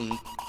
kun